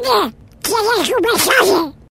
你，天天给我买啥去？